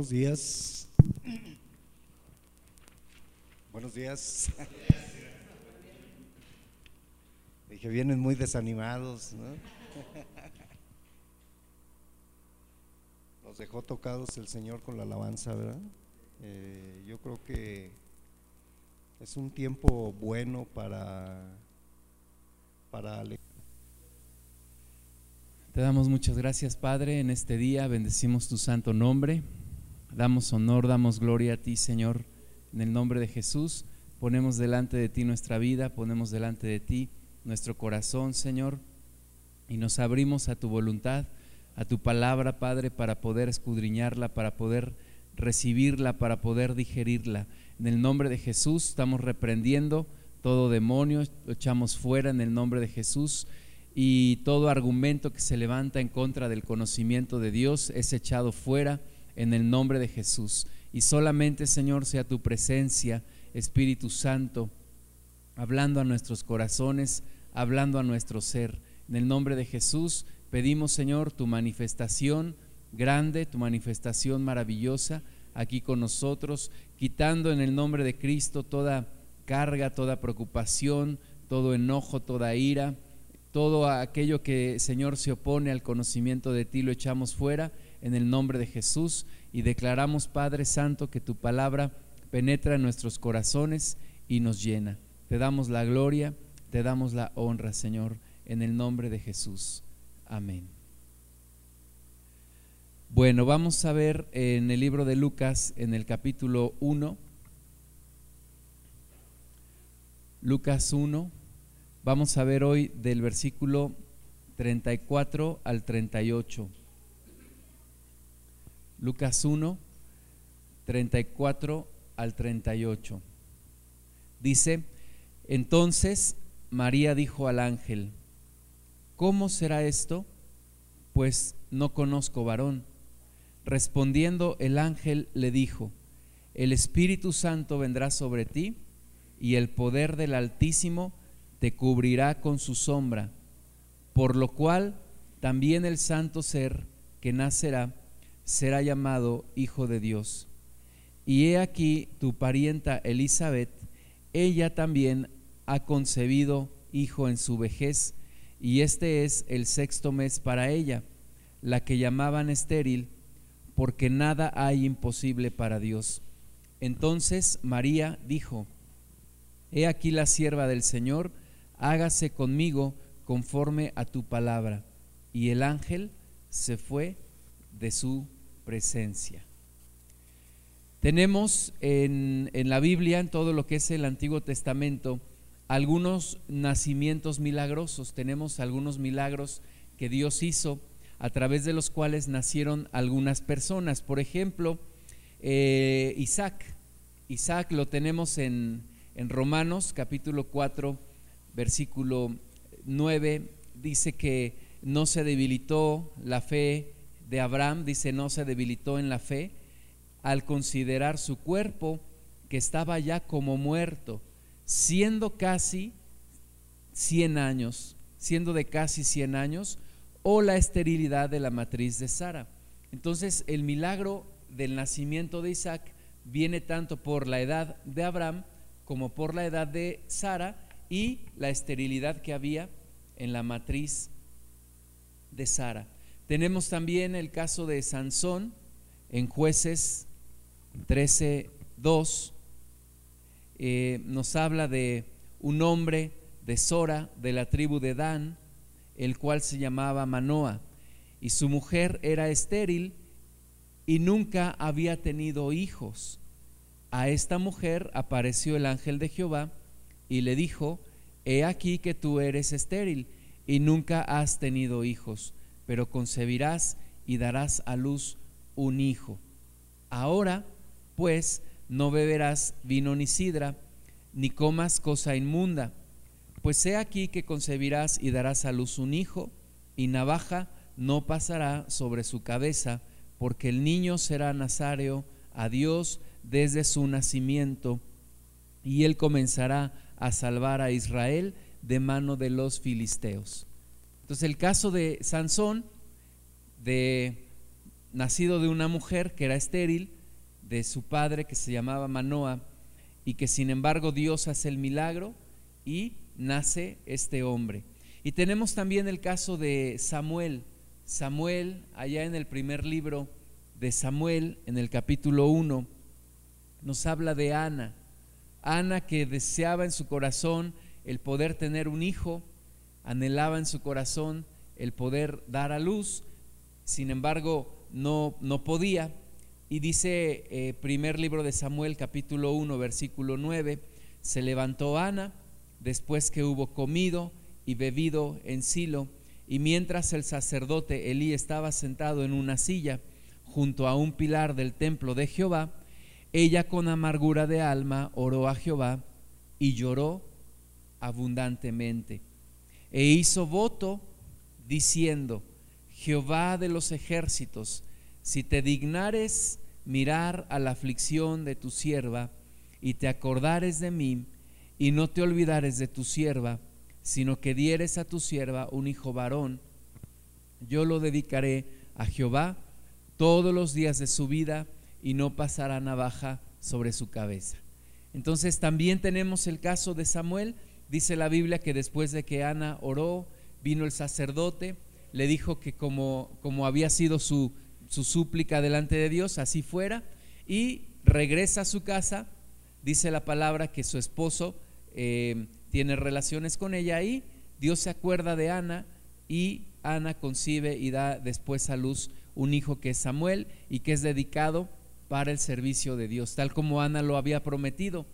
buenos días. Buenos días. Dije, vienen muy desanimados, ¿no? Nos dejó tocados el Señor con la alabanza, ¿verdad? Eh, yo creo que es un tiempo bueno para, para te damos muchas gracias, Padre, en este día. Bendecimos tu santo nombre. Damos honor, damos gloria a ti, Señor. En el nombre de Jesús, ponemos delante de ti nuestra vida, ponemos delante de ti nuestro corazón, Señor, y nos abrimos a tu voluntad, a tu palabra, Padre, para poder escudriñarla, para poder recibirla, para poder digerirla. En el nombre de Jesús estamos reprendiendo todo demonio, lo echamos fuera en el nombre de Jesús y todo argumento que se levanta en contra del conocimiento de Dios es echado fuera en el nombre de Jesús. Y solamente, Señor, sea tu presencia, Espíritu Santo, hablando a nuestros corazones, hablando a nuestro ser. En el nombre de Jesús pedimos, Señor, tu manifestación grande, tu manifestación maravillosa aquí con nosotros, quitando en el nombre de Cristo toda carga, toda preocupación, todo enojo, toda ira todo aquello que, Señor, se opone al conocimiento de ti, lo echamos fuera en el nombre de Jesús y declaramos, Padre Santo, que tu palabra penetra en nuestros corazones y nos llena. Te damos la gloria, te damos la honra, Señor, en el nombre de Jesús. Amén. Bueno, vamos a ver en el libro de Lucas, en el capítulo 1, Lucas 1, Vamos a ver hoy del versículo 34 al 38. Lucas 1, 34 al 38. Dice, entonces María dijo al ángel, ¿cómo será esto? Pues no conozco varón. Respondiendo el ángel le dijo, el Espíritu Santo vendrá sobre ti y el poder del Altísimo te cubrirá con su sombra, por lo cual también el santo ser que nacerá será llamado Hijo de Dios. Y he aquí tu parienta Elizabeth, ella también ha concebido hijo en su vejez, y este es el sexto mes para ella, la que llamaban estéril, porque nada hay imposible para Dios. Entonces María dijo, He aquí la sierva del Señor, hágase conmigo conforme a tu palabra. Y el ángel se fue de su presencia. Tenemos en, en, la Biblia, en todo lo que es el Antiguo Testamento, algunos nacimientos milagrosos. Tenemos algunos milagros que Dios hizo a través de los cuales nacieron algunas personas. Por ejemplo, eh, Isaac. Isaac lo tenemos en, en Romanos capítulo 4 versículo 9, dice que no se debilitó la fe de Abraham, dice no se debilitó en la fe al considerar su cuerpo que estaba ya como muerto, siendo casi 100 años, siendo de casi 100 años, o la esterilidad de la matriz de Sara. Entonces el milagro del nacimiento de Isaac viene tanto por la edad de Abraham como por la edad de Sara, y la esterilidad que había en la matriz de Sara. Tenemos también el caso de Sansón en jueces 13.2. Eh, nos habla de un hombre de Sora, de la tribu de Dan, el cual se llamaba Manoa, y su mujer era estéril y nunca había tenido hijos. A esta mujer apareció el ángel de Jehová y le dijo, He aquí que tú eres estéril y nunca has tenido hijos, pero concebirás y darás a luz un hijo. Ahora, pues, no beberás vino ni sidra, ni comas cosa inmunda, pues he aquí que concebirás y darás a luz un hijo, y navaja no pasará sobre su cabeza, porque el niño será nazareo a Dios desde su nacimiento, y él comenzará a salvar a Israel de mano de los filisteos. Entonces el caso de Sansón, de nacido de una mujer que era estéril, de su padre que se llamaba Manoa, y que sin embargo Dios hace el milagro y nace este hombre. Y tenemos también el caso de Samuel. Samuel, allá en el primer libro de Samuel, en el capítulo 1, nos habla de Ana. Ana que deseaba en su corazón el poder tener un hijo, anhelaba en su corazón el poder dar a luz, sin embargo no, no podía. Y dice eh, primer libro de Samuel capítulo 1 versículo 9, se levantó Ana después que hubo comido y bebido en Silo, y mientras el sacerdote Elí estaba sentado en una silla junto a un pilar del templo de Jehová, ella con amargura de alma oró a Jehová y lloró abundantemente. E hizo voto diciendo, Jehová de los ejércitos, si te dignares mirar a la aflicción de tu sierva y te acordares de mí y no te olvidares de tu sierva, sino que dieres a tu sierva un hijo varón, yo lo dedicaré a Jehová todos los días de su vida y no pasará navaja sobre su cabeza. Entonces también tenemos el caso de Samuel. Dice la Biblia que después de que Ana oró, vino el sacerdote, le dijo que como, como había sido su, su súplica delante de Dios, así fuera, y regresa a su casa. Dice la palabra que su esposo eh, tiene relaciones con ella y Dios se acuerda de Ana y Ana concibe y da después a luz un hijo que es Samuel y que es dedicado para el servicio de Dios, tal como Ana lo había prometido.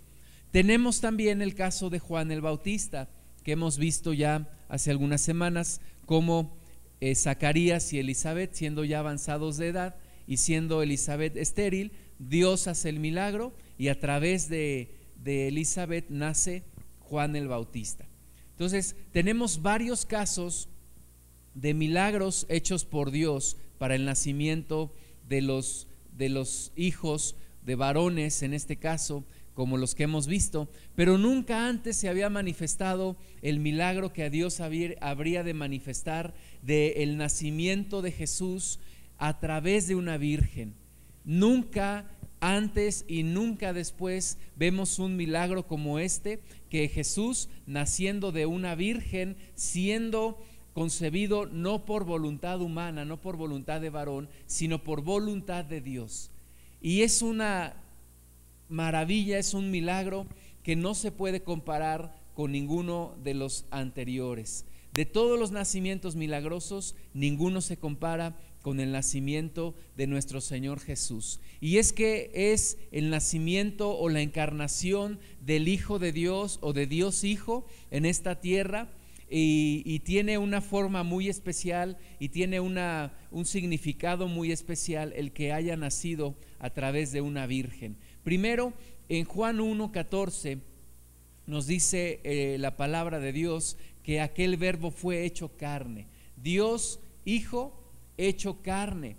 Tenemos también el caso de Juan el Bautista, que hemos visto ya hace algunas semanas, como eh, Zacarías y Elizabeth, siendo ya avanzados de edad y siendo Elizabeth estéril, Dios hace el milagro y a través de, de Elizabeth nace Juan el Bautista. Entonces, tenemos varios casos de milagros hechos por Dios para el nacimiento de los de los hijos de varones, en este caso, como los que hemos visto, pero nunca antes se había manifestado el milagro que a Dios habría de manifestar del el nacimiento de Jesús a través de una virgen. Nunca antes y nunca después vemos un milagro como este, que Jesús naciendo de una virgen, siendo concebido no por voluntad humana, no por voluntad de varón, sino por voluntad de Dios. Y es una maravilla, es un milagro que no se puede comparar con ninguno de los anteriores. De todos los nacimientos milagrosos, ninguno se compara con el nacimiento de nuestro Señor Jesús. Y es que es el nacimiento o la encarnación del Hijo de Dios o de Dios Hijo en esta tierra y, tiene una forma muy especial y tiene una, un significado muy especial el que haya nacido a través de una virgen. Primero, en Juan 1.14 nos dice eh, la palabra de Dios que aquel verbo fue hecho carne. Dios, Hijo, hecho carne.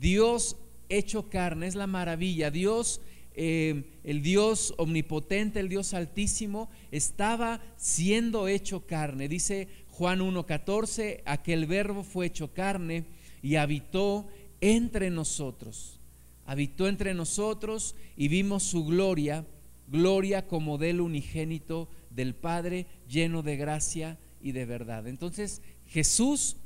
Dios hecho carne, es la maravilla. Dios eh, el Dios omnipotente, el Dios altísimo, estaba siendo hecho carne. Dice Juan 1.14, aquel verbo fue hecho carne y habitó entre nosotros. Habitó entre nosotros y vimos su gloria, gloria como del unigénito del Padre, lleno de gracia y de verdad. Entonces Jesús,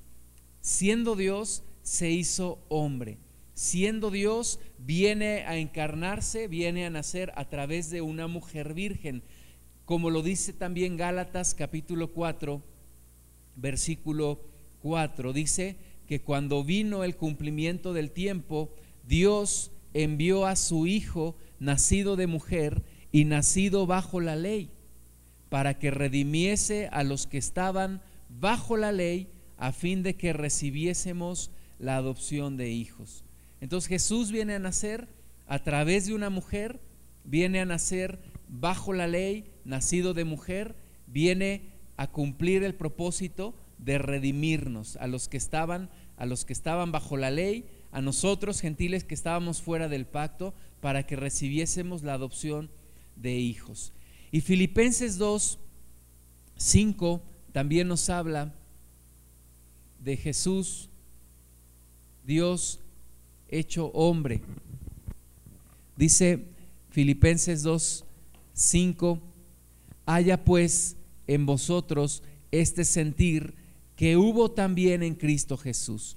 siendo Dios, se hizo hombre siendo Dios, viene a encarnarse, viene a nacer a través de una mujer virgen, como lo dice también Gálatas capítulo 4, versículo 4, dice que cuando vino el cumplimiento del tiempo, Dios envió a su Hijo, nacido de mujer y nacido bajo la ley, para que redimiese a los que estaban bajo la ley, a fin de que recibiésemos la adopción de hijos. Entonces Jesús viene a nacer a través de una mujer, viene a nacer bajo la ley, nacido de mujer, viene a cumplir el propósito de redimirnos a los que estaban a los que estaban bajo la ley, a nosotros gentiles que estábamos fuera del pacto para que recibiésemos la adopción de hijos. Y Filipenses 2 5 también nos habla de Jesús Dios hecho hombre. Dice Filipenses 2, 5, haya pues en vosotros este sentir que hubo también en Cristo Jesús,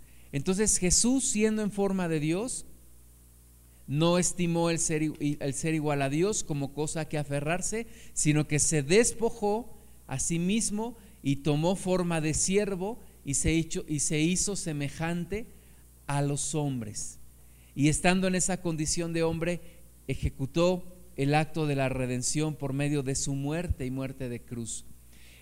Entonces Jesús, siendo en forma de Dios, no estimó el ser, el ser igual a Dios como cosa que aferrarse, sino que se despojó a sí mismo y tomó forma de siervo y se, hizo, y se hizo semejante a los hombres. Y estando en esa condición de hombre, ejecutó el acto de la redención por medio de su muerte y muerte de cruz.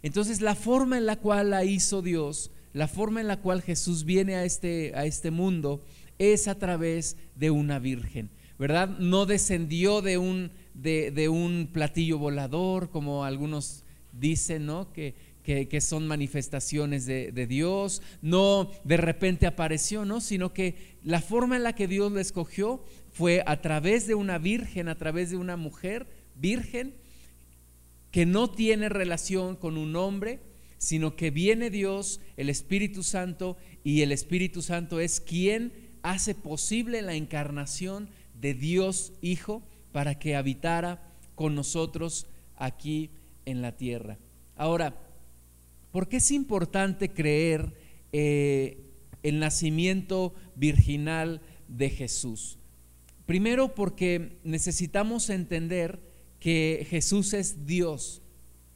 Entonces la forma en la cual la hizo Dios, la forma en la cual Jesús viene a este, a este mundo, es a través de una virgen. ¿verdad? No descendió de un, de, un platillo volador, como algunos dicen, ¿no? Que, que, son manifestaciones de, de, Dios, no de repente apareció, ¿no? Sino que la forma en la que Dios le escogió fue a través de una virgen, a través de una mujer virgen, que no tiene relación con un hombre, sino que viene Dios, el Espíritu Santo, y el Espíritu Santo es quien hace posible la encarnación de Dios Hijo para que habitara con nosotros aquí en la tierra. Ahora, ¿por qué es importante creer eh, el nacimiento virginal de Jesús? Primero porque necesitamos entender que Jesús es Dios.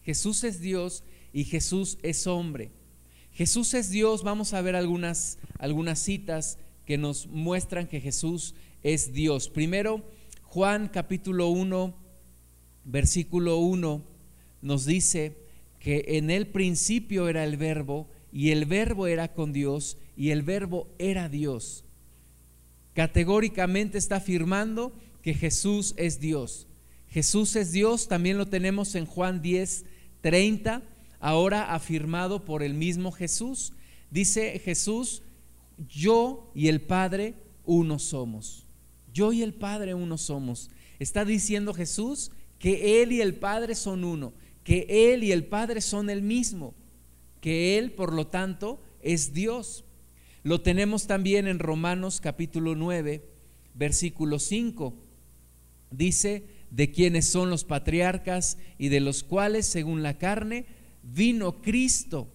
Jesús es Dios y Jesús es hombre. Jesús es Dios, vamos a ver algunas, algunas citas que nos muestran que Jesús es Dios. Primero, Juan capítulo 1, versículo 1 nos dice que en el principio era el verbo y el verbo era con Dios y el verbo era Dios. Categóricamente está afirmando que Jesús es Dios. Jesús es Dios, también lo tenemos en Juan 10, 30, ahora afirmado por el mismo Jesús. Dice Jesús, yo y el Padre uno somos. Yo y el Padre uno somos. Está diciendo Jesús que Él y el Padre son uno, que Él y el Padre son el mismo, que Él, por lo tanto, es Dios. Lo tenemos también en Romanos capítulo 9, versículo 5. Dice, de quienes son los patriarcas y de los cuales, según la carne, vino Cristo,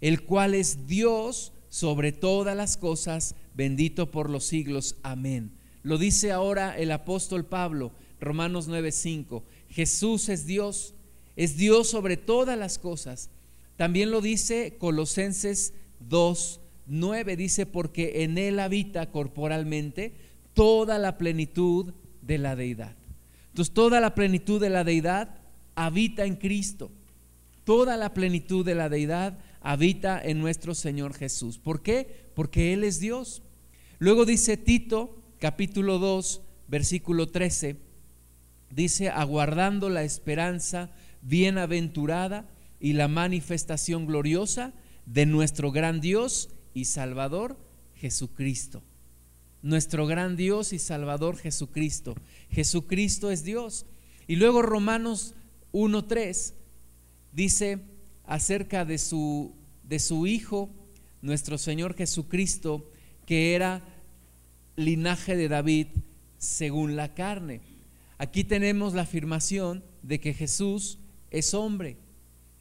el cual es Dios sobre todas las cosas, bendito por los siglos. Amén. Lo dice ahora el apóstol Pablo, Romanos 9:5. Jesús es Dios, es Dios sobre todas las cosas. También lo dice Colosenses 2:9, dice, porque en Él habita corporalmente toda la plenitud de la deidad. Entonces, toda la plenitud de la deidad habita en Cristo. Toda la plenitud de la deidad habita en nuestro Señor Jesús. ¿Por qué? Porque Él es Dios. Luego dice Tito capítulo 2, versículo 13, dice, aguardando la esperanza bienaventurada y la manifestación gloriosa de nuestro gran Dios y Salvador Jesucristo. Nuestro gran Dios y Salvador Jesucristo. Jesucristo es Dios. Y luego Romanos 1.3 dice acerca de su, de su Hijo, nuestro Señor Jesucristo, que era linaje de David según la carne. Aquí tenemos la afirmación de que Jesús es hombre.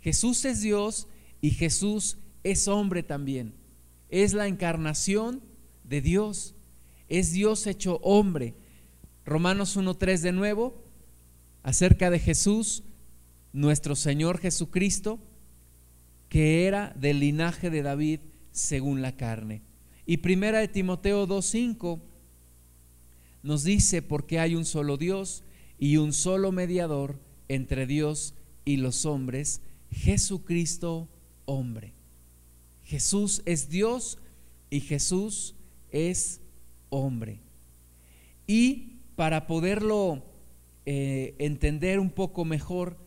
Jesús es Dios y Jesús es hombre también. Es la encarnación de Dios. Es Dios hecho hombre. Romanos 1.3 de nuevo, acerca de Jesús, nuestro Señor Jesucristo, que era del linaje de David según la carne. Y primera de Timoteo 2.5 nos dice porque hay un solo Dios y un solo mediador entre Dios y los hombres, Jesucristo hombre. Jesús es Dios y Jesús es hombre. Y para poderlo eh, entender un poco mejor,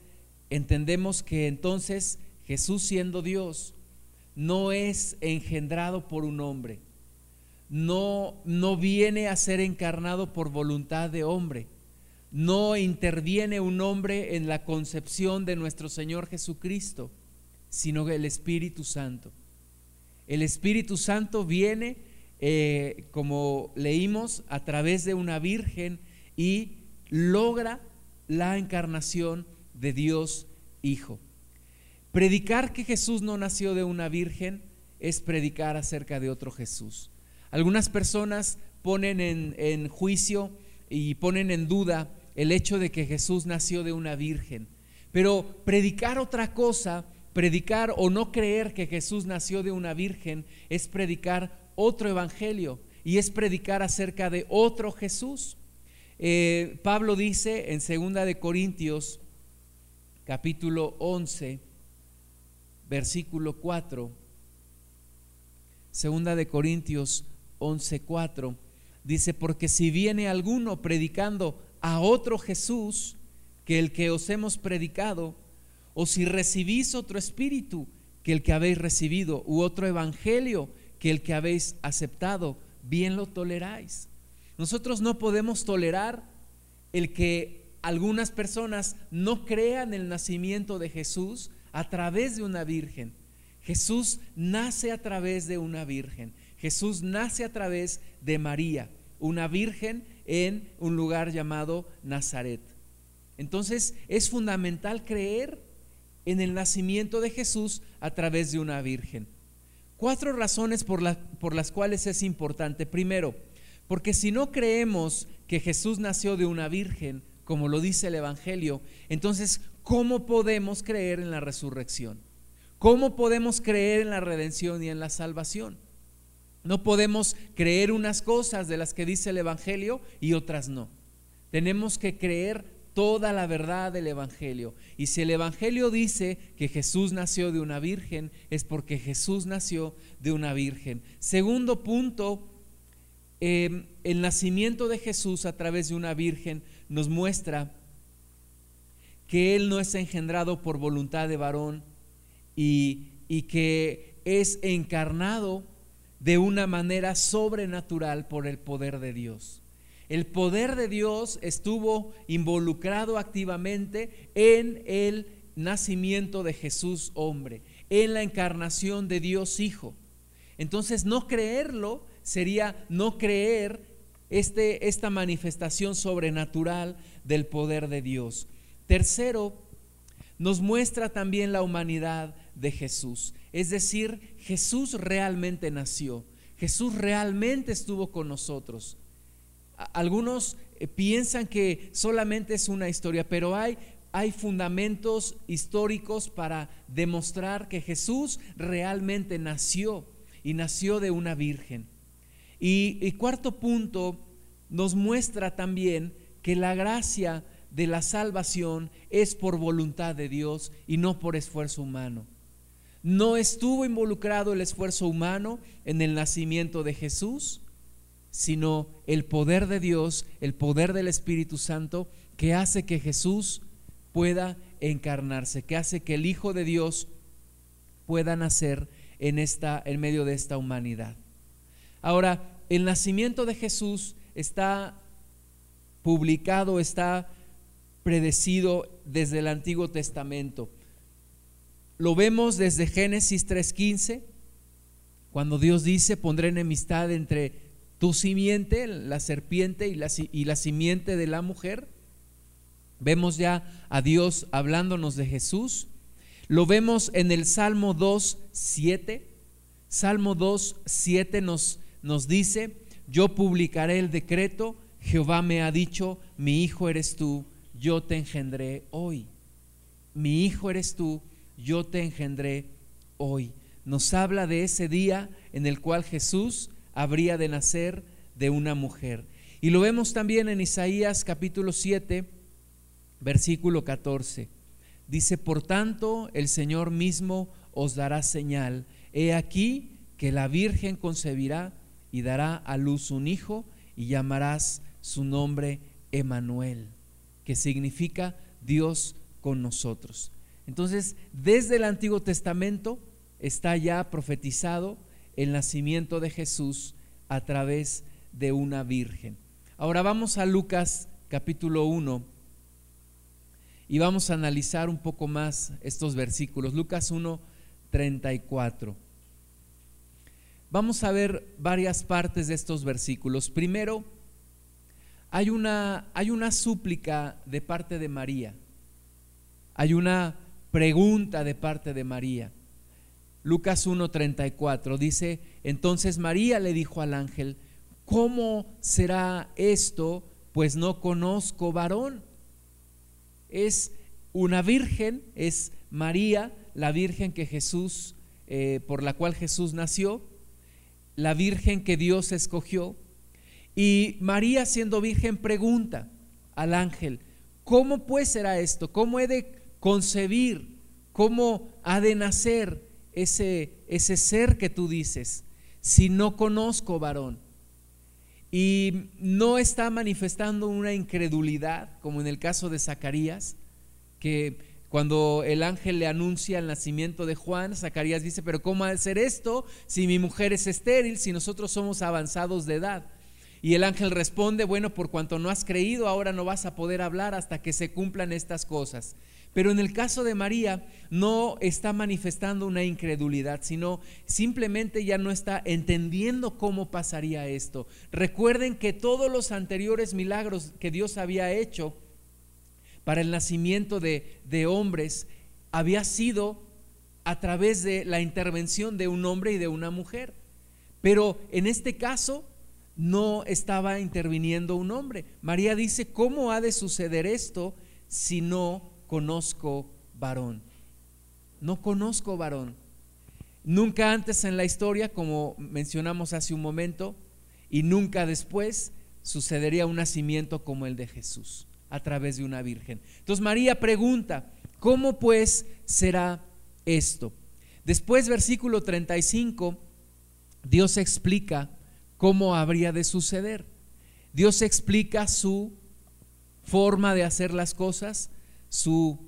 entendemos que entonces Jesús siendo Dios no es engendrado por un hombre, no, no viene a ser encarnado por voluntad de hombre, no interviene un hombre en la concepción de nuestro Señor Jesucristo, sino el Espíritu Santo. El Espíritu Santo viene, eh, como leímos, a través de una virgen y logra la encarnación de Dios Hijo. Predicar que Jesús no nació de una virgen es predicar acerca de otro Jesús. Algunas personas ponen en, juicio y ponen en duda el hecho de que Jesús nació de una virgen. Pero predicar otra cosa, predicar o no creer que Jesús nació de una virgen, es predicar otro evangelio y es predicar acerca de otro Jesús. Eh, Pablo dice en segunda de Corintios capítulo 11 versículo 4 segunda de Corintios 11 4 dice porque si viene alguno predicando a otro Jesús que el que os hemos predicado o si recibís otro espíritu que el que habéis recibido u otro evangelio que el que habéis aceptado bien lo toleráis nosotros no podemos tolerar el que algunas personas no crean el nacimiento de Jesús a través de una virgen. Jesús nace a través de una virgen. Jesús nace a través de María, una virgen en un lugar llamado Nazaret. Entonces es fundamental creer en el nacimiento de Jesús a través de una virgen. Cuatro razones por, por las cuales es importante. Primero, porque si no creemos que Jesús nació de una virgen, como lo dice el Evangelio, entonces, ¿cómo podemos creer en la resurrección? ¿Cómo podemos creer en la redención y en la salvación? No podemos creer unas cosas de las que dice el Evangelio y otras no. Tenemos que creer toda la verdad del Evangelio. Y si el Evangelio dice que Jesús nació de una virgen, es porque Jesús nació de una virgen. Segundo punto, Em, el nacimiento de Jesús a través de una virgen nos muestra que Él no es engendrado por voluntad de varón y, y que es encarnado de una manera sobrenatural por el poder de Dios. El poder de Dios estuvo involucrado activamente en el nacimiento de Jesús hombre, en la encarnación de Dios Hijo. Entonces no creerlo sería no creer este, esta manifestación sobrenatural del poder de Dios. Tercero, nos muestra también la humanidad de Jesús. Es decir, Jesús realmente nació. Jesús realmente estuvo con nosotros. Algunos eh, piensan que solamente es una historia, pero hay, hay fundamentos históricos para demostrar que Jesús realmente nació y nació de una virgen. Y, cuarto punto, nos muestra también que la gracia de la salvación es por voluntad de Dios y no por esfuerzo humano. No estuvo involucrado el esfuerzo humano en el nacimiento de Jesús, sino el poder de Dios, el poder del Espíritu Santo, que hace que Jesús pueda encarnarse, que hace que el Hijo de Dios pueda nacer en, esta, en medio de esta humanidad. Ahora, el nacimiento de Jesús está publicado, está predecido desde el Antiguo Testamento. Lo vemos desde Génesis 3.15, cuando Dios dice, pondré enemistad entre tu simiente, la serpiente, y la, simiente de la mujer. Vemos ya a Dios hablándonos de Jesús. Lo vemos en el Salmo 2.7. Salmo 2.7 nos nos dice, yo publicaré el decreto, Jehová me ha dicho, mi hijo eres tú, yo te engendré hoy. Mi hijo eres tú, yo te engendré hoy. Nos habla de ese día en el cual Jesús habría de nacer de una mujer. Y lo vemos también en Isaías capítulo 7, versículo 14. Dice, por tanto, el Señor mismo os dará señal. He aquí que la Virgen concebirá y dará a luz un hijo y llamarás su nombre Emanuel, que significa Dios con nosotros. Entonces, desde el Antiguo Testamento está ya profetizado el nacimiento de Jesús a través de una virgen. Ahora vamos a Lucas capítulo 1 y vamos a analizar un poco más estos versículos. Lucas 1, 34. Vamos a ver varias partes de estos versículos. Primero, hay una, hay una súplica de parte de María. Hay una pregunta de parte de María. Lucas 1:34 dice, entonces María le dijo al ángel, ¿cómo será esto? Pues no conozco varón. Es una virgen, es María, la virgen que Jesús, eh, por la cual Jesús nació, la virgen que Dios escogió. Y María siendo virgen pregunta al ángel, ¿cómo pues será esto? ¿Cómo he de concebir cómo ha de nacer ese, ese ser que tú dices si no conozco varón. Y no está manifestando una incredulidad, como en el caso de Zacarías, que cuando el ángel le anuncia el nacimiento de Juan, Zacarías dice, pero ¿cómo ha de ser esto si mi mujer es estéril, si nosotros somos avanzados de edad? Y el ángel responde, bueno, por cuanto no has creído, ahora no vas a poder hablar hasta que se cumplan estas cosas. Pero en el caso de María no está manifestando una incredulidad, sino simplemente ya no está entendiendo cómo pasaría esto. Recuerden que todos los anteriores milagros que Dios había hecho para el nacimiento de, hombres había sido a través de la intervención de un hombre y de una mujer. Pero en este caso no estaba interviniendo un hombre. María dice, ¿cómo ha de suceder esto si no conozco varón. No conozco varón. Nunca antes en la historia, como mencionamos hace un momento, y nunca después sucedería un nacimiento como el de Jesús, a través de una virgen. Entonces María pregunta, ¿cómo pues será esto? Después, versículo 35, Dios explica cómo habría de suceder. Dios explica su forma de hacer las cosas, su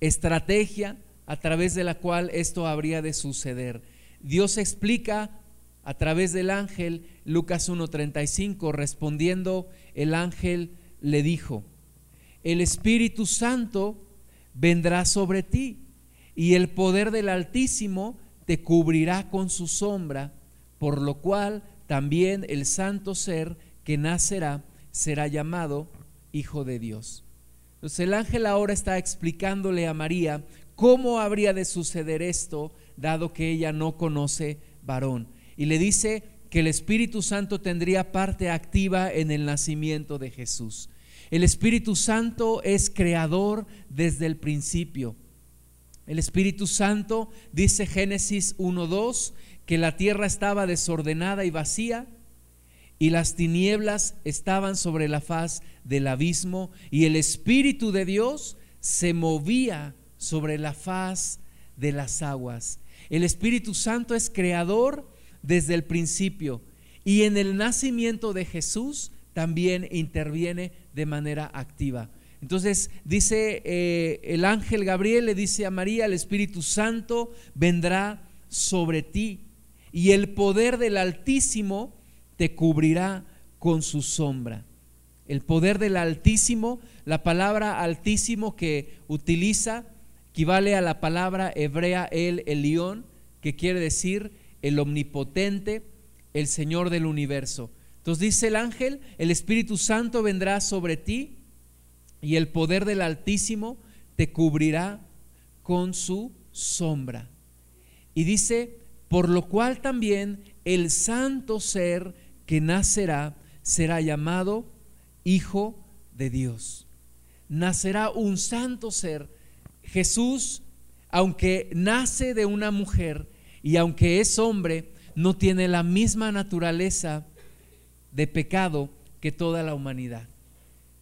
estrategia a través de la cual esto habría de suceder. Dios explica a través del ángel, Lucas 1.35, respondiendo, el ángel le dijo, el Espíritu Santo vendrá sobre ti y el poder del Altísimo te cubrirá con su sombra, por lo cual también el santo ser que nacerá será llamado Hijo de Dios. Entonces el ángel ahora está explicándole a María cómo habría de suceder esto, dado que ella no conoce varón. Y le dice que el Espíritu Santo tendría parte activa en el nacimiento de Jesús. El Espíritu Santo es creador desde el principio. El Espíritu Santo, dice Génesis 1.2, que la tierra estaba desordenada y vacía y las tinieblas estaban sobre la faz del abismo y el Espíritu de Dios se movía sobre la faz de las aguas. El Espíritu Santo es creador desde el principio y en el nacimiento de Jesús también interviene de manera activa. Entonces dice eh, el ángel Gabriel, le dice a María, el Espíritu Santo vendrá sobre ti y el poder del Altísimo te cubrirá con su sombra. El poder del Altísimo, la palabra Altísimo que utiliza, equivale a la palabra hebrea el Elión, que quiere decir el omnipotente, el Señor del universo. Entonces dice el ángel, el Espíritu Santo vendrá sobre ti y el poder del Altísimo te cubrirá con su sombra. Y dice, por lo cual también el santo ser que nacerá será llamado Hijo de Dios. Nacerá un santo ser. Jesús, aunque nace de una mujer y aunque es hombre, no tiene la misma naturaleza de pecado que toda la humanidad.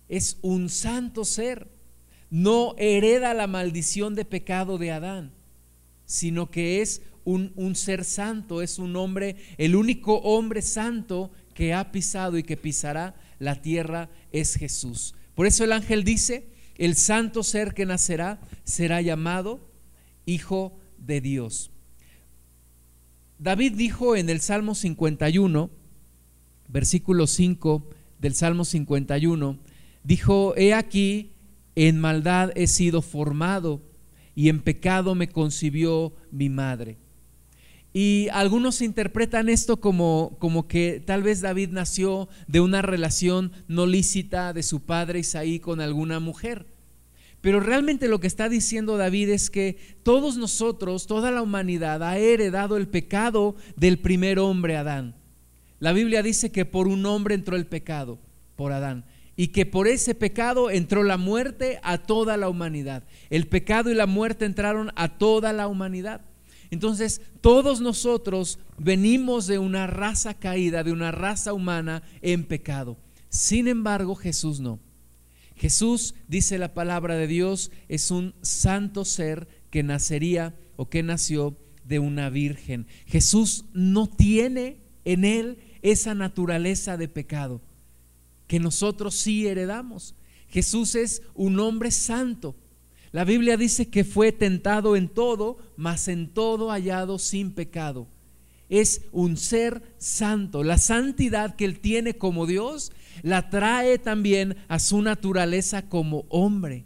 Es un santo ser. No hereda la maldición de pecado de Adán, sino que es un, ser santo, es un hombre, el único hombre santo que ha pisado y que pisará la tierra es Jesús. Por eso el ángel dice, el santo ser que nacerá será llamado Hijo de Dios. David dijo en el Salmo 51, versículo 5 del Salmo 51, dijo, he aquí, en maldad he sido formado y en pecado me concibió mi madre. Y algunos interpretan esto como, como que tal vez David nació de una relación no lícita de su padre Isaí con alguna mujer. Pero realmente lo que está diciendo David es que todos nosotros, toda la humanidad, ha heredado el pecado del primer hombre, Adán. La Biblia dice que por un hombre entró el pecado, por Adán, y que por ese pecado entró la muerte a toda la humanidad. El pecado y la muerte entraron a toda la humanidad. Entonces, todos nosotros venimos de una raza caída, de una raza humana en pecado. Sin embargo, Jesús no. Jesús, dice la palabra de Dios, es un santo ser que nacería o que nació de una virgen. Jesús no tiene en él esa naturaleza de pecado que nosotros sí heredamos. Jesús es un hombre santo la Biblia dice que fue tentado en todo, mas en todo hallado sin pecado. Es un ser santo. La santidad que él tiene como Dios la trae también a su naturaleza como hombre.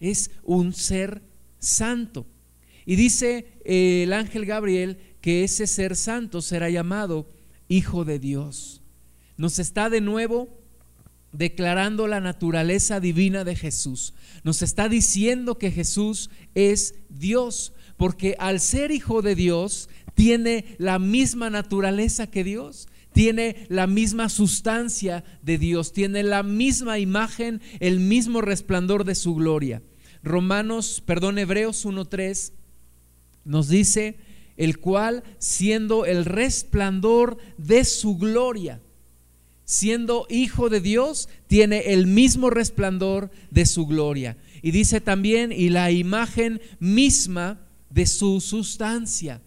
Es un ser santo. Y dice eh, el ángel Gabriel que ese ser santo será llamado Hijo de Dios. Nos está de nuevo declarando la naturaleza divina de Jesús. Nos está diciendo que Jesús es Dios, porque al ser hijo de Dios tiene la misma naturaleza que Dios, tiene la misma sustancia de Dios, tiene la misma imagen, el mismo resplandor de su gloria. Romanos, perdón, Hebreos 1.3 nos dice, el cual siendo el resplandor de su gloria, siendo hijo de Dios, tiene el mismo resplandor de su gloria. Y dice también, y la imagen misma de su sustancia.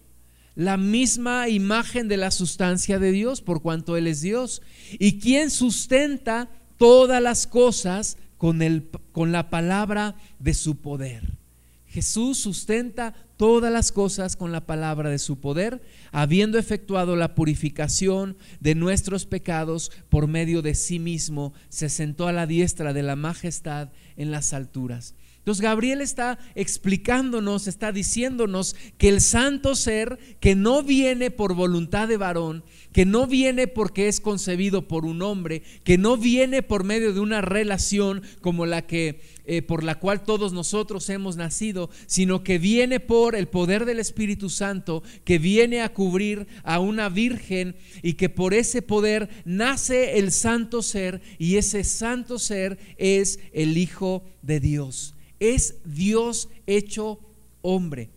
La misma imagen de la sustancia de Dios, por cuanto Él es Dios. Y quien sustenta todas las cosas con, el, con la palabra de su poder. Jesús sustenta todas las cosas con la palabra de su poder, habiendo efectuado la purificación de nuestros pecados por medio de sí mismo, se sentó a la diestra de la majestad en las alturas. Entonces Gabriel está explicándonos, está diciéndonos que el santo ser que no viene por voluntad de varón, que no viene porque es concebido por un hombre, que no viene por medio de una relación como la que eh, por la cual todos nosotros hemos nacido, sino que viene por el poder del Espíritu Santo, que viene a cubrir a una virgen y que por ese poder nace el santo ser y ese santo ser es el Hijo de Dios es Dios hecho hombre,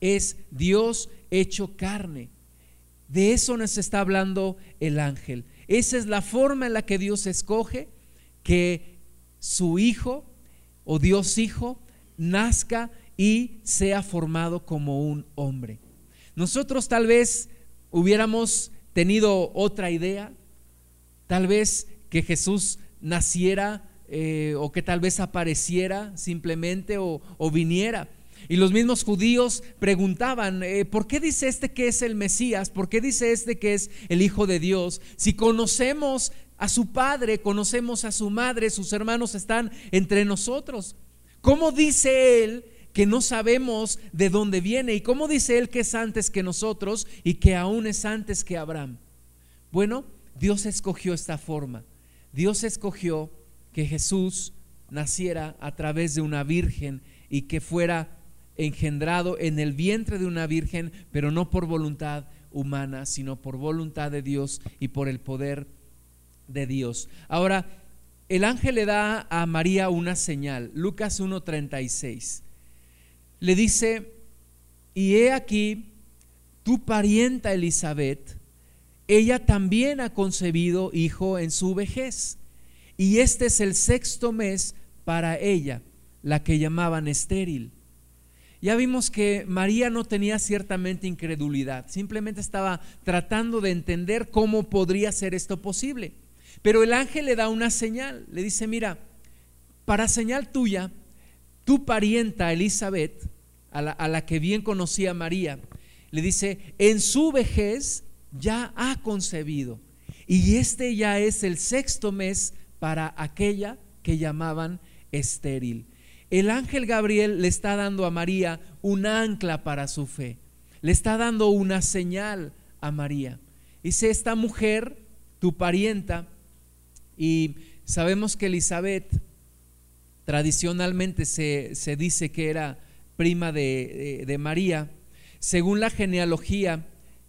es Dios hecho carne. De eso nos está hablando el ángel. Esa es la forma en la que Dios escoge que su Hijo o Dios Hijo nazca y sea formado como un hombre. Nosotros tal vez hubiéramos tenido otra idea, tal vez que Jesús naciera eh, o que tal vez apareciera simplemente o, viniera. Y los mismos judíos preguntaban, eh, ¿por qué dice este que es el Mesías? ¿Por qué dice este que es el Hijo de Dios? Si conocemos a su padre, conocemos a su madre, sus hermanos están entre nosotros. ¿Cómo dice él que no sabemos de dónde viene? ¿Y cómo dice él que es antes que nosotros y que aún es antes que Abraham? Bueno, Dios escogió esta forma. Dios escogió que Jesús naciera a través de una virgen y que fuera engendrado en el vientre de una virgen, pero no por voluntad humana, sino por voluntad de Dios y por el poder de Dios. Ahora, el ángel le da a María una señal, Lucas 1.36. Le dice, y he aquí, tu parienta Elizabeth, ella también ha concebido hijo en su vejez y este es el sexto mes para ella, la que llamaban estéril. Ya vimos que María no tenía ciertamente incredulidad, simplemente estaba tratando de entender cómo podría ser esto posible. Pero el ángel le da una señal, le dice, mira, para señal tuya, tu parienta Elizabeth, a la, a la que bien conocía María, le dice, en su vejez ya ha concebido. Y este ya es el sexto mes para aquella que llamaban estéril. El ángel Gabriel le está dando a María un ancla para su fe. Le está dando una señal a María. Dice, esta mujer, tu parienta, y sabemos que Elizabeth tradicionalmente se, dice que era prima de, de, de María. Según la genealogía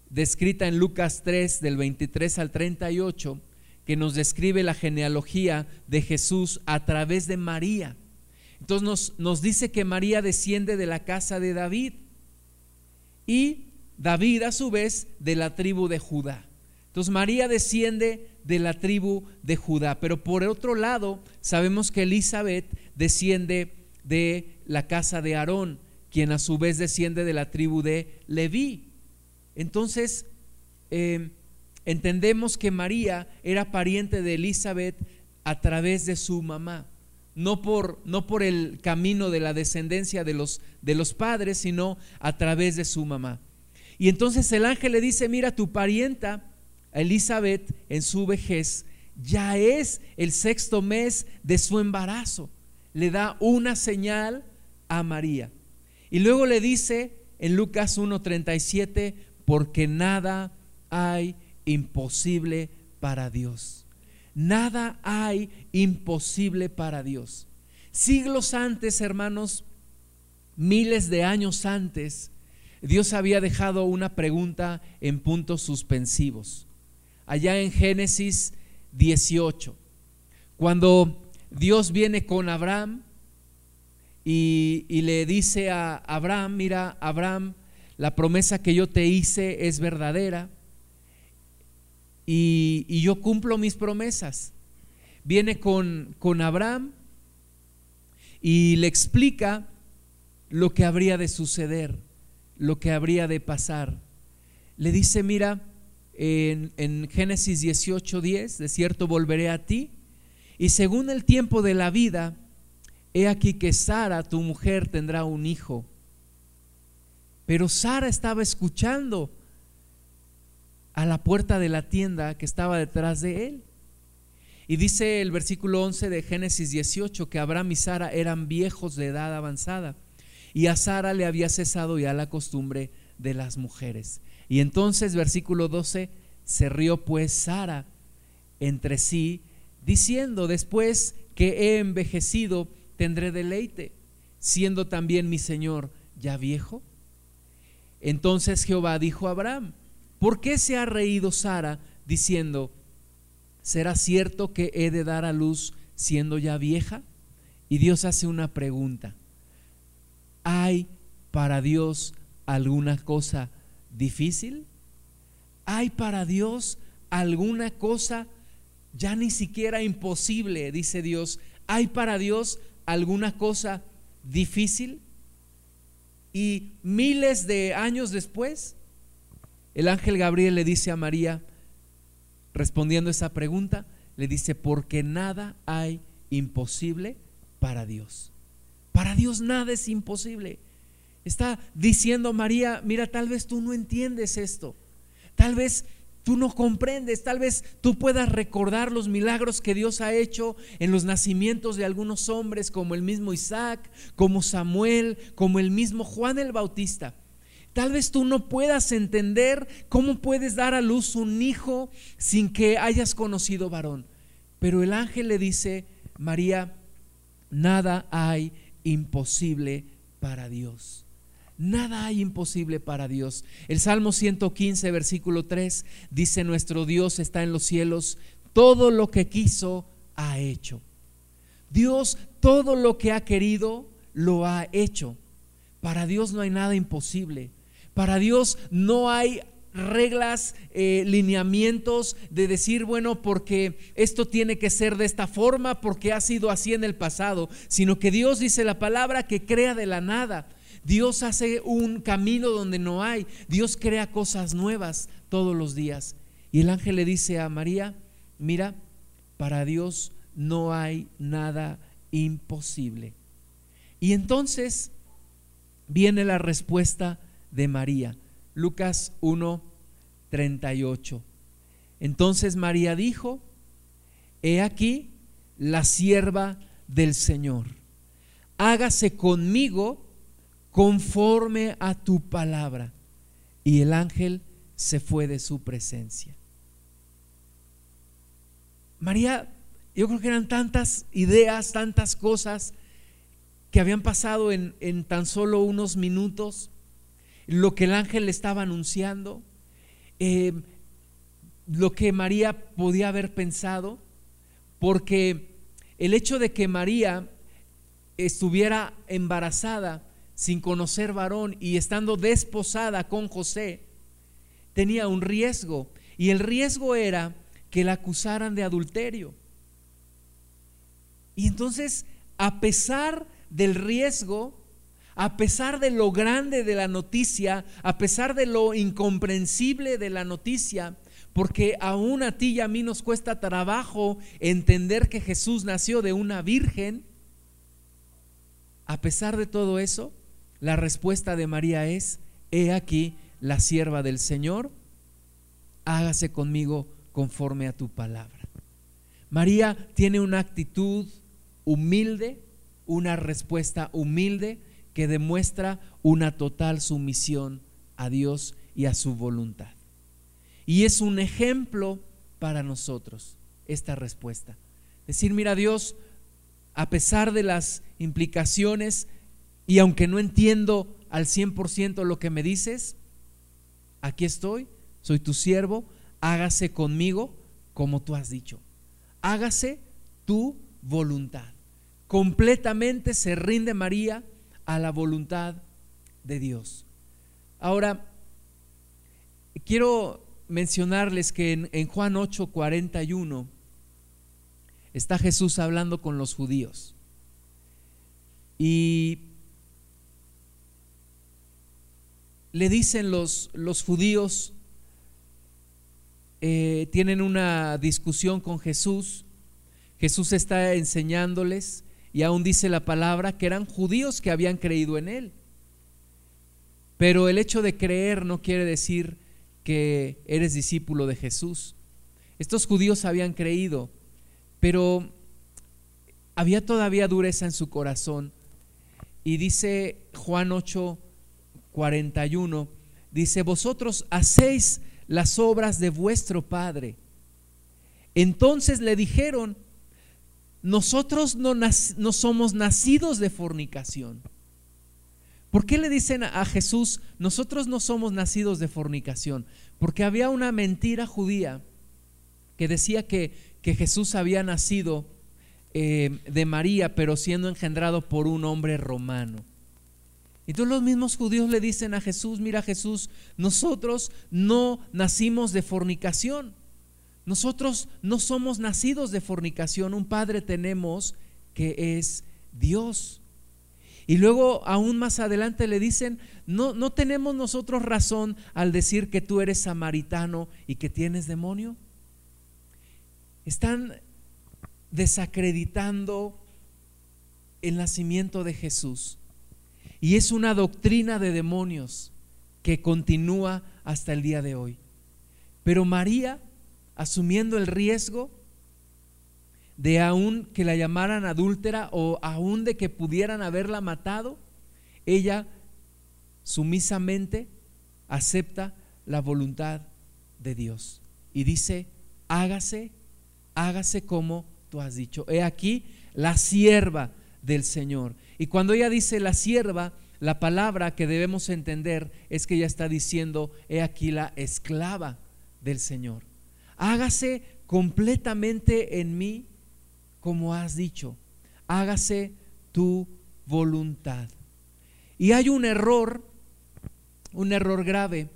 descrita en Lucas 3 del 23 al 38, que nos describe la genealogía de Jesús a través de María. Entonces nos, nos dice que María desciende de la casa de David y David a su vez de la tribu de Judá. Entonces María desciende de la tribu de Judá, pero por otro lado sabemos que Elizabeth desciende de la casa de Aarón, quien a su vez desciende de la tribu de Leví. Entonces, eh, entendemos que María era pariente de Elizabeth a través de su mamá no por, no por el camino de la descendencia de los, de los padres, sino a través de su mamá. Y entonces el ángel le dice, mira, tu parienta, Elizabeth, en su vejez, ya es el sexto mes de su embarazo. Le da una señal a María. Y luego le dice en Lucas 1.37, porque nada hay imposible para Dios. Nada hay imposible para Dios. Siglos antes, hermanos, miles de años antes, Dios había dejado una pregunta en puntos suspensivos. Allá en Génesis 18, cuando Dios viene con Abraham y, y, le dice a Abraham, mira, Abraham, la promesa que yo te hice es verdadera y, yo cumplo mis promesas. Viene con, con Abraham y le explica lo que habría de suceder, lo que habría de pasar. Le dice, mira, en, en Génesis 18, 10, de cierto volveré a ti, y según el tiempo de la vida, he aquí que Sara, tu mujer, tendrá un hijo. Pero Sara estaba escuchando a la puerta de la tienda que estaba detrás de él. Y dice el versículo 11 de Génesis 18 que Abraham y Sara eran viejos de edad avanzada y a Sara le había cesado ya la costumbre de las mujeres. Y entonces versículo 12 se rió pues Sara entre sí diciendo después que he envejecido tendré deleite siendo también mi Señor ya viejo. Entonces Jehová dijo a Abraham, ¿Por qué se ha reído Sara diciendo, ¿será cierto que he de dar a luz siendo ya vieja? Y Dios hace una pregunta. ¿Hay para Dios alguna cosa difícil? ¿Hay para Dios alguna cosa ya ni siquiera imposible? Dice Dios. ¿Hay para Dios alguna cosa difícil? Y miles de años después, el ángel Gabriel le dice a María, respondiendo esa pregunta, le dice, porque nada hay imposible para Dios. Para Dios nada es imposible. Está diciendo María, mira, tal vez tú no entiendes esto. Tal vez tú no comprendes, tal vez tú puedas recordar los milagros que Dios ha hecho en los nacimientos de algunos hombres, como el mismo Isaac, como Samuel, como el mismo Juan el Bautista. Tal vez tú no puedas entender cómo puedes dar a luz un hijo sin que hayas conocido varón. Pero el ángel le dice, María, nada hay imposible para Dios. Nada hay imposible para Dios. El Salmo 115, versículo 3, dice, nuestro Dios está en los cielos, todo lo que quiso ha hecho. Dios todo lo que ha querido lo ha hecho. Para Dios no hay nada imposible. Para Dios no hay reglas, eh, lineamientos de decir, bueno, porque esto tiene que ser de esta forma, porque ha sido así en el pasado, sino que Dios dice la palabra que crea de la nada. Dios hace un camino donde no hay. Dios crea cosas nuevas todos los días. Y el ángel le dice a María, mira, para Dios no hay nada imposible. Y entonces viene la respuesta de María. Lucas 1, 38. Entonces María dijo, he aquí la sierva del Señor, hágase conmigo conforme a tu palabra. Y el ángel se fue de su presencia. María, yo creo que eran tantas ideas, tantas cosas que habían pasado en, en tan solo unos minutos, lo que el ángel le estaba anunciando, eh, lo que María podía haber pensado, porque el hecho de que María estuviera embarazada sin conocer varón y estando desposada con José, tenía un riesgo. Y el riesgo era que la acusaran de adulterio. Y entonces, a pesar del riesgo, a pesar de lo grande de la noticia, a pesar de lo incomprensible de la noticia, porque aún a ti y a mí nos cuesta trabajo entender que Jesús nació de una virgen, a pesar de todo eso, la respuesta de María es, he aquí la sierva del Señor, hágase conmigo conforme a tu palabra. María tiene una actitud humilde, una respuesta humilde que demuestra una total sumisión a Dios y a su voluntad. Y es un ejemplo para nosotros esta respuesta. Decir, mira Dios, a pesar de las implicaciones y aunque no entiendo al 100% lo que me dices, aquí estoy, soy tu siervo, hágase conmigo como tú has dicho. Hágase tu voluntad completamente se rinde María a la voluntad de Dios. Ahora, quiero mencionarles que en, Juan 8, 41 está Jesús hablando con los judíos. Y le dicen los, los judíos, eh, tienen una discusión con Jesús, Jesús está enseñándoles y aún dice la palabra que eran judíos que habían creído en él. Pero el hecho de creer no quiere decir que eres discípulo de Jesús. Estos judíos habían creído, pero había todavía dureza en su corazón. Y dice Juan 8, 41, dice, vosotros hacéis las obras de vuestro Padre. Entonces le dijeron, nosotros no, no, somos nacidos de fornicación. ¿Por qué le dicen a Jesús, nosotros no somos nacidos de fornicación? Porque había una mentira judía que decía que, que Jesús había nacido eh, de María, pero siendo engendrado por un hombre romano. Entonces los mismos judíos le dicen a Jesús, mira Jesús, nosotros no nacimos de fornicación. Nosotros no somos nacidos de fornicación, un Padre tenemos que es Dios. Y luego aún más adelante le dicen, no, no tenemos nosotros razón al decir que tú eres samaritano y que tienes demonio. Están desacreditando el nacimiento de Jesús. Y es una doctrina de demonios que continúa hasta el día de hoy. Pero María asumiendo el riesgo de aún que la llamaran adúltera o aún de que pudieran haberla matado, ella sumisamente acepta la voluntad de Dios y dice, hágase, hágase como tú has dicho. He aquí la sierva del Señor. Y cuando ella dice la sierva, la palabra que debemos entender es que ella está diciendo, he aquí la esclava del Señor hágase completamente en mí como has dicho, hágase tu voluntad. Y hay un error, un error grave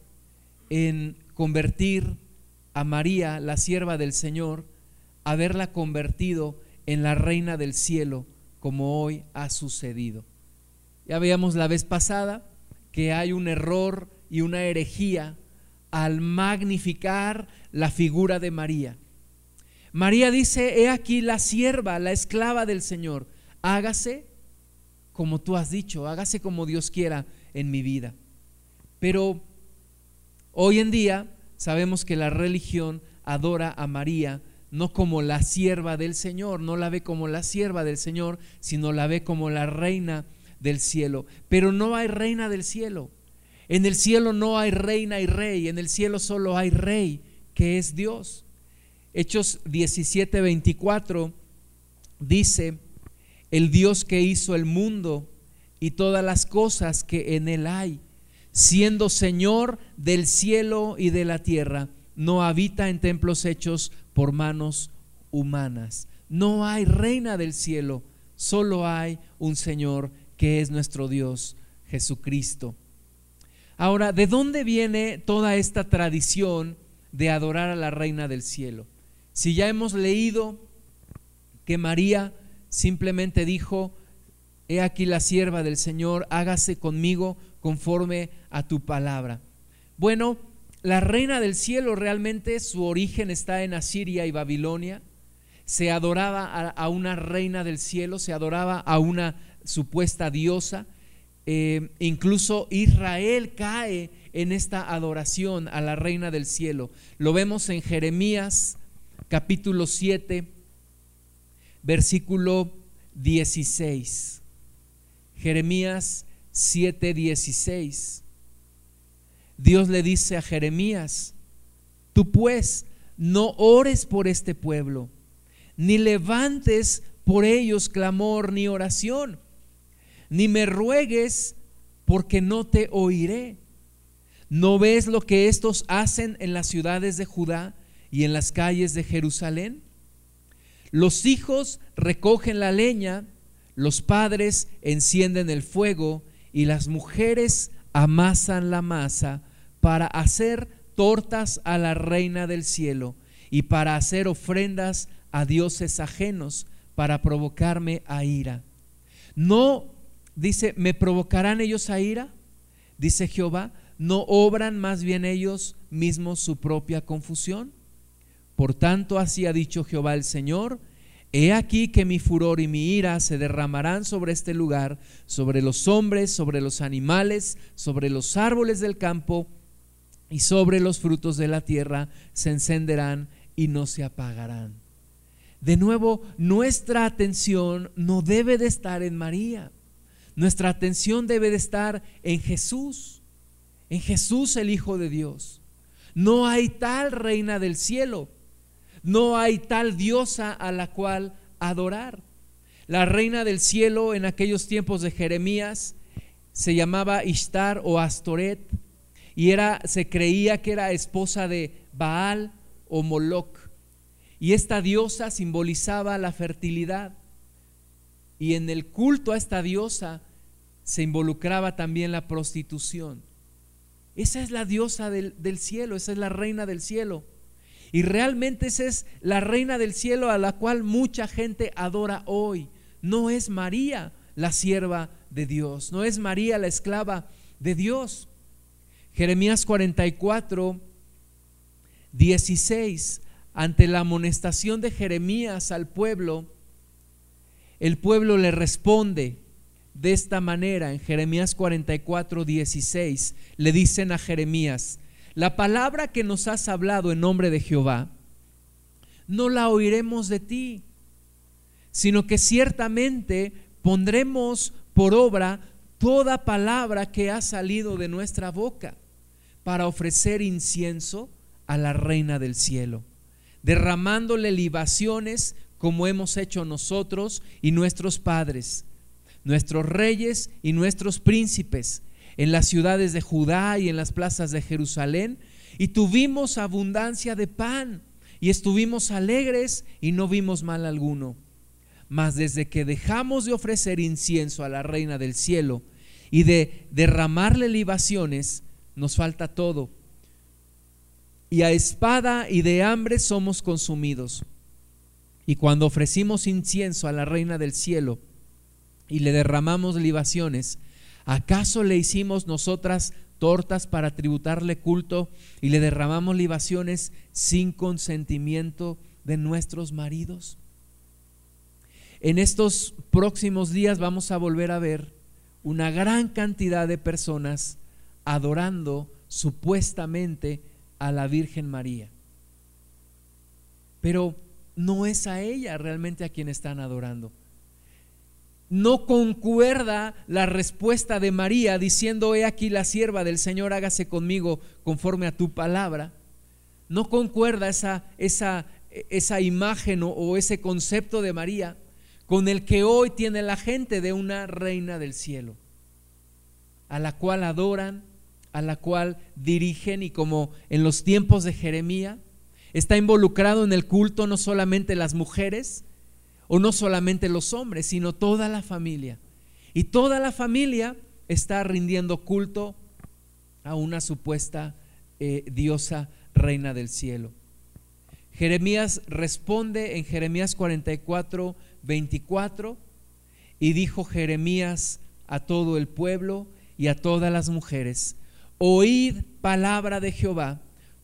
en convertir a María, la sierva del Señor, haberla convertido en la reina del cielo, como hoy ha sucedido. Ya veíamos la vez pasada que hay un error y una herejía al magnificar la figura de María. María dice, he aquí la sierva, la esclava del Señor, hágase como tú has dicho, hágase como Dios quiera en mi vida. Pero hoy en día sabemos que la religión adora a María no como la sierva del Señor, no la ve como la sierva del Señor, sino la ve como la reina del cielo. Pero no hay reina del cielo. En el cielo no hay reina y rey, en el cielo solo hay rey, que es Dios. Hechos 17, 24 dice, el Dios que hizo el mundo y todas las cosas que en él hay, siendo Señor del cielo y de la tierra, no habita en templos hechos por manos humanas. No hay reina del cielo, solo hay un Señor que es nuestro Dios, Jesucristo. Ahora, ¿de dónde viene toda esta tradición de adorar a la reina del cielo? Si ya hemos leído que María simplemente dijo, he aquí la sierva del Señor, hágase conmigo conforme a tu palabra. Bueno, la reina del cielo realmente su origen está en Asiria y Babilonia. Se adoraba a, una reina del cielo, se adoraba a una supuesta diosa. Eh, incluso Israel cae en esta adoración a la reina del cielo. Lo vemos en Jeremías capítulo 7, versículo 16. Jeremías 7, 16. Dios le dice a Jeremías, tú pues no ores por este pueblo, ni levantes por ellos clamor ni oración, ni me ruegues porque no te oiré. ¿No ves lo que estos hacen en las ciudades de Judá y en las calles de Jerusalén? Los hijos recogen la leña, los padres encienden el fuego y las mujeres amasan la masa para hacer tortas a la reina del cielo y para hacer ofrendas a dioses ajenos para provocarme a ira. No, dice, ¿me provocarán ellos a ira? Dice Jehová, ¿no obran más bien ellos mismos su propia confusión? Por tanto, así ha dicho Jehová el Señor, He aquí que mi furor y mi ira se derramarán sobre este lugar, sobre los hombres, sobre los animales, sobre los árboles del campo y sobre los frutos de la tierra se encenderán y no se apagarán. De nuevo, nuestra atención no debe de estar en María. Nuestra atención debe de estar en Jesús, en Jesús el Hijo de Dios. No hay tal reina del cielo, no hay tal diosa a la cual adorar. La reina del cielo en aquellos tiempos de Jeremías se llamaba Ishtar o Astoret y era, se creía que era esposa de Baal o Moloch. Y esta diosa simbolizaba la fertilidad. Y en el culto a esta diosa se involucraba también la prostitución. Esa es la diosa del, cielo, esa es la reina del cielo. Y realmente esa es la reina del cielo a la cual mucha gente adora hoy. No es María la sierva de Dios, no es María la esclava de Dios. Jeremías 44, 16, ante la amonestación de Jeremías al pueblo, el pueblo le responde de esta manera en Jeremías 44, 16. Le dicen a Jeremías, la palabra que nos has hablado en nombre de Jehová, no la oiremos de ti, sino que ciertamente pondremos por obra toda palabra que ha salido de nuestra boca para ofrecer incienso a la reina del cielo, derramándole libaciones como hemos hecho nosotros y nuestros padres, nuestros reyes y nuestros príncipes, en las ciudades de Judá y en las plazas de Jerusalén, y tuvimos abundancia de pan, y estuvimos alegres y no vimos mal alguno. Mas desde que dejamos de ofrecer incienso a la reina del cielo y de derramarle libaciones, nos falta todo. Y a espada y de hambre somos consumidos. Y cuando ofrecimos incienso a la reina del cielo y le derramamos libaciones, ¿acaso le hicimos nosotras tortas para tributarle culto y le derramamos libaciones sin consentimiento de nuestros maridos. En estos próximos días vamos a volver a ver una gran cantidad de personas adorando supuestamente a la Virgen María. Pero no es a ella realmente a quien están adorando. No concuerda la respuesta de María diciendo, he aquí la sierva del Señor, hágase conmigo conforme a tu palabra. No concuerda esa, esa, esa imagen o, ese concepto de María con el que hoy tiene la gente de una reina del cielo, a la cual adoran, a la cual dirigen y como en los tiempos de Jeremías, está involucrado en el culto no solamente las mujeres o no solamente los hombres, sino toda la familia. Y toda la familia está rindiendo culto a una supuesta eh, diosa reina del cielo. Jeremías responde en Jeremías 44, 24, y dijo Jeremías a todo el pueblo y a todas las mujeres, oíd palabra de Jehová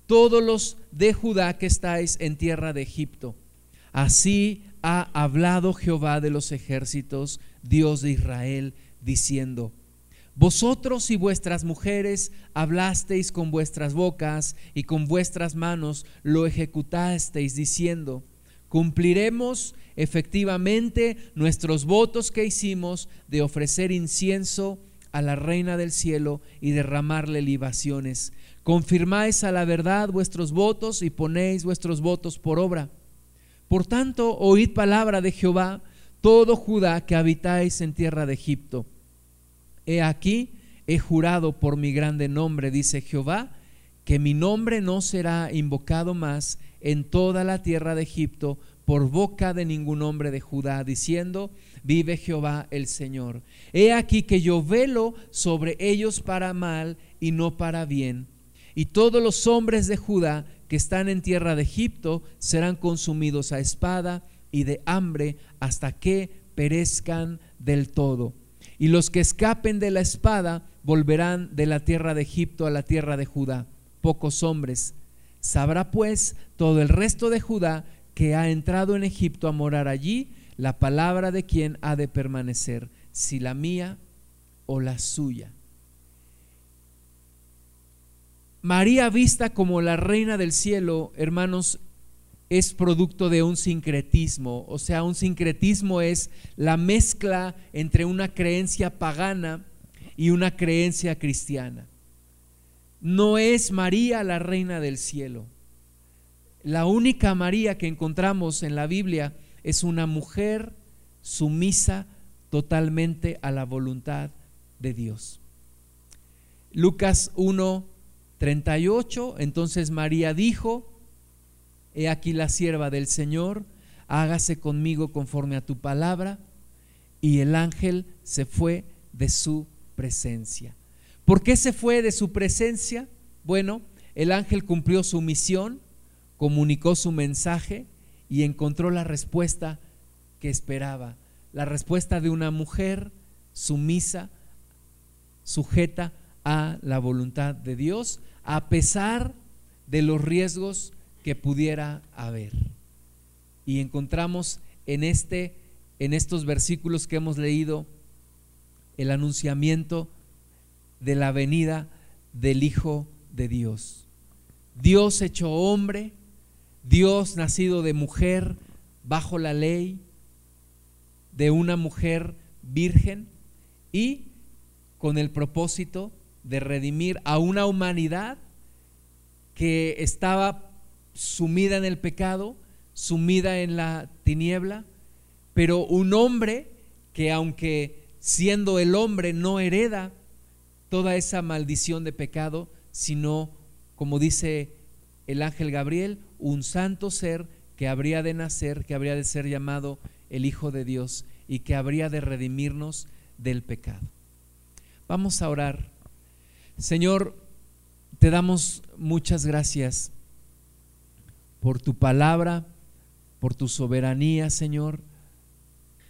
todos los de Judá que estáis en tierra de Egipto. Así ha hablado Jehová de los ejércitos, Dios de Israel, diciendo, vosotros y vuestras mujeres hablasteis con vuestras bocas y con vuestras manos lo ejecutasteis, diciendo, cumpliremos efectivamente nuestros votos que hicimos de ofrecer incienso a la reina del cielo y derramarle libaciones confirmáis a la verdad vuestros votos y ponéis vuestros votos por obra. Por tanto, oíd palabra de Jehová, todo Judá que habitáis en tierra de Egipto. He aquí, he jurado por mi grande nombre, dice Jehová, que mi nombre no será invocado más en toda la tierra de Egipto por boca de ningún hombre de Judá, diciendo, vive Jehová el Señor. He aquí que yo velo sobre ellos para mal y no para bien y todos los hombres de Judá que están en tierra de Egipto serán consumidos a espada y de hambre hasta que perezcan del todo. Y los que escapen de la espada volverán de la tierra de Egipto a la tierra de Judá, pocos hombres. Sabrá pues todo el resto de Judá que ha entrado en Egipto a morar allí, la palabra de quien ha de permanecer, si la mía o la suya. María vista como la reina del cielo, hermanos, es producto de un sincretismo. O sea, un sincretismo es la mezcla entre una creencia pagana y una creencia cristiana. No es María la reina del cielo. La única María que encontramos en la Biblia es una mujer sumisa totalmente a la voluntad de Dios. Lucas 1, 38, entonces María dijo, he aquí la sierva del Señor, hágase conmigo conforme a tu palabra, y el ángel se fue de su presencia. ¿Por qué se fue de su presencia? Bueno, el ángel cumplió su misión, comunicó su mensaje y encontró la respuesta que esperaba, la respuesta de una mujer sumisa, sujeta a la voluntad de Dios, a pesar de los riesgos que pudiera haber. Y encontramos en este en estos versículos que hemos leído el anunciamiento de la venida del Hijo de Dios. Dios hecho hombre, Dios nacido de mujer bajo la ley, de una mujer virgen y con el propósito de redimir a una humanidad que estaba sumida en el pecado, sumida en la tiniebla, pero un hombre que aunque siendo el hombre no hereda toda esa maldición de pecado, sino, como dice el ángel Gabriel, un santo ser que habría de nacer, que habría de ser llamado el Hijo de Dios y que habría de redimirnos del pecado. Vamos a orar Señor, te damos muchas gracias por tu palabra, por tu soberanía, Señor,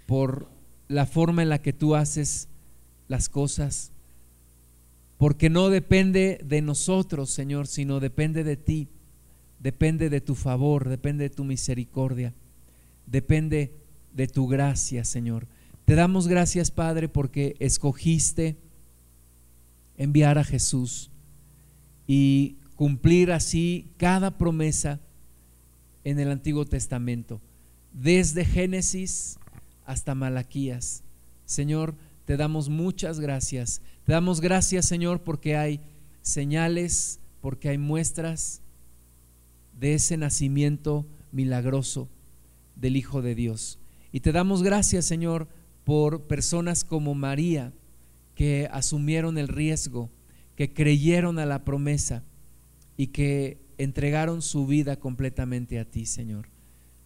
por la forma en la que tú haces las cosas, porque no depende de nosotros, Señor, sino depende de ti, depende de tu favor, depende de tu misericordia, depende de tu gracia, Señor. Te damos gracias, Padre, porque escogiste enviar a Jesús y cumplir así cada promesa en el Antiguo Testamento, desde Génesis hasta Malaquías. Señor, te damos muchas gracias. Te damos gracias, Señor, porque hay señales, porque hay muestras de ese nacimiento milagroso del Hijo de Dios. Y te damos gracias, Señor, por personas como María, que asumieron el riesgo, que creyeron a la promesa y que entregaron su vida completamente a ti, Señor.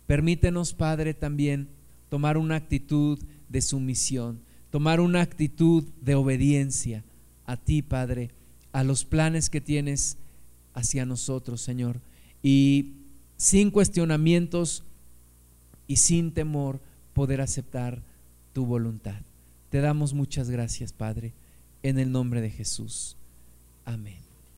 Permítenos, Padre, también tomar una actitud de sumisión, tomar una actitud de obediencia a ti, Padre, a los planes que tienes hacia nosotros, Señor. Y sin cuestionamientos y sin temor poder aceptar tu voluntad. Te damos muchas gracias, Padre, en el nombre de Jesús. Amén.